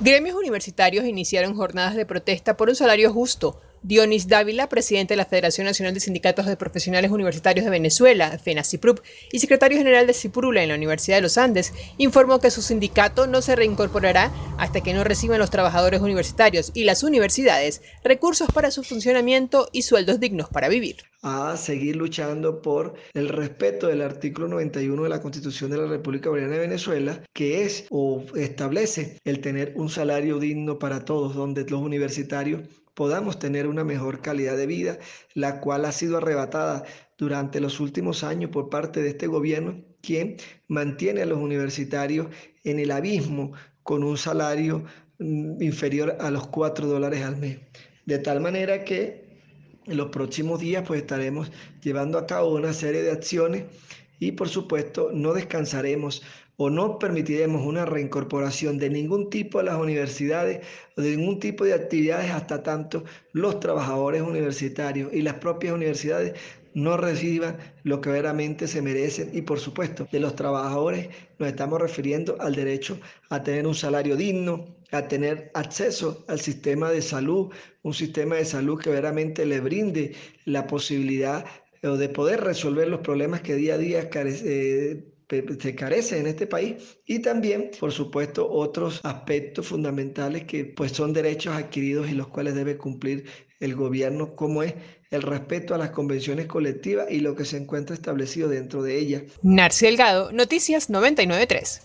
Gremios universitarios iniciaron jornadas de protesta por un salario justo. Dionis Dávila, presidente de la Federación Nacional de Sindicatos de Profesionales Universitarios de Venezuela, FENACIPRUP, y secretario general de CIPURULA en la Universidad de los Andes, informó que su sindicato no se reincorporará hasta que no reciban los trabajadores universitarios y las universidades recursos para su funcionamiento y sueldos dignos para vivir. A seguir luchando por el respeto del artículo 91 de la Constitución de la República Bolivariana de Venezuela, que es o establece el tener un salario digno para todos, donde los universitarios podamos tener una mejor calidad de vida, la cual ha sido arrebatada durante los últimos años por parte de este gobierno, quien mantiene a los universitarios en el abismo con un salario mm, inferior a los 4 dólares al mes. De tal manera que en los próximos días pues estaremos llevando a cabo una serie de acciones y por supuesto no descansaremos o no permitiremos una reincorporación de ningún tipo a las universidades o de ningún tipo de actividades hasta tanto los trabajadores universitarios y las propias universidades no reciban lo que verdaderamente se merecen. Y por supuesto de los trabajadores nos estamos refiriendo al derecho a tener un salario digno, a tener acceso al sistema de salud, un sistema de salud que verdaderamente le brinde la posibilidad de poder resolver los problemas que día a día carece, se carece en este país y también, por supuesto, otros aspectos fundamentales que pues son derechos adquiridos y los cuales debe cumplir el gobierno, como es el respeto a las convenciones colectivas y lo que se encuentra establecido dentro de ellas. Narci Delgado, Noticias 993.